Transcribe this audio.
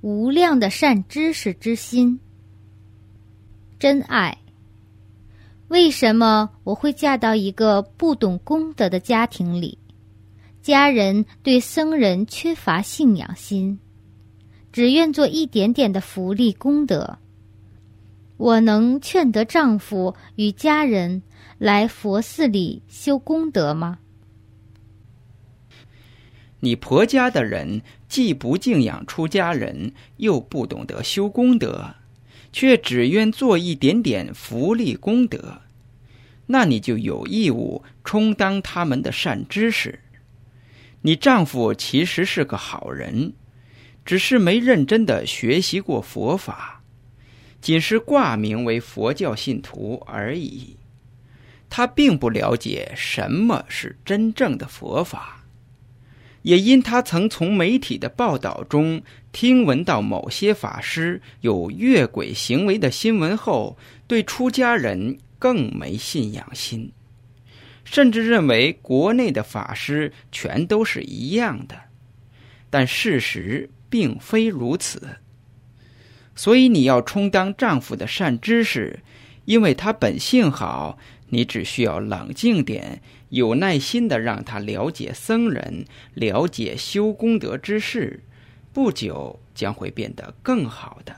无量的善知识之心。真爱。为什么我会嫁到一个不懂功德的家庭里？家人对僧人缺乏信仰心，只愿做一点点的福利功德。我能劝得丈夫与家人来佛寺里修功德吗？你婆家的人既不敬仰出家人，又不懂得修功德，却只愿做一点点福利功德，那你就有义务充当他们的善知识。你丈夫其实是个好人，只是没认真的学习过佛法，仅是挂名为佛教信徒而已。他并不了解什么是真正的佛法，也因他曾从媒体的报道中听闻到某些法师有越轨行为的新闻后，对出家人更没信仰心。甚至认为国内的法师全都是一样的，但事实并非如此。所以你要充当丈夫的善知识，因为他本性好，你只需要冷静点，有耐心的让他了解僧人，了解修功德之事，不久将会变得更好的。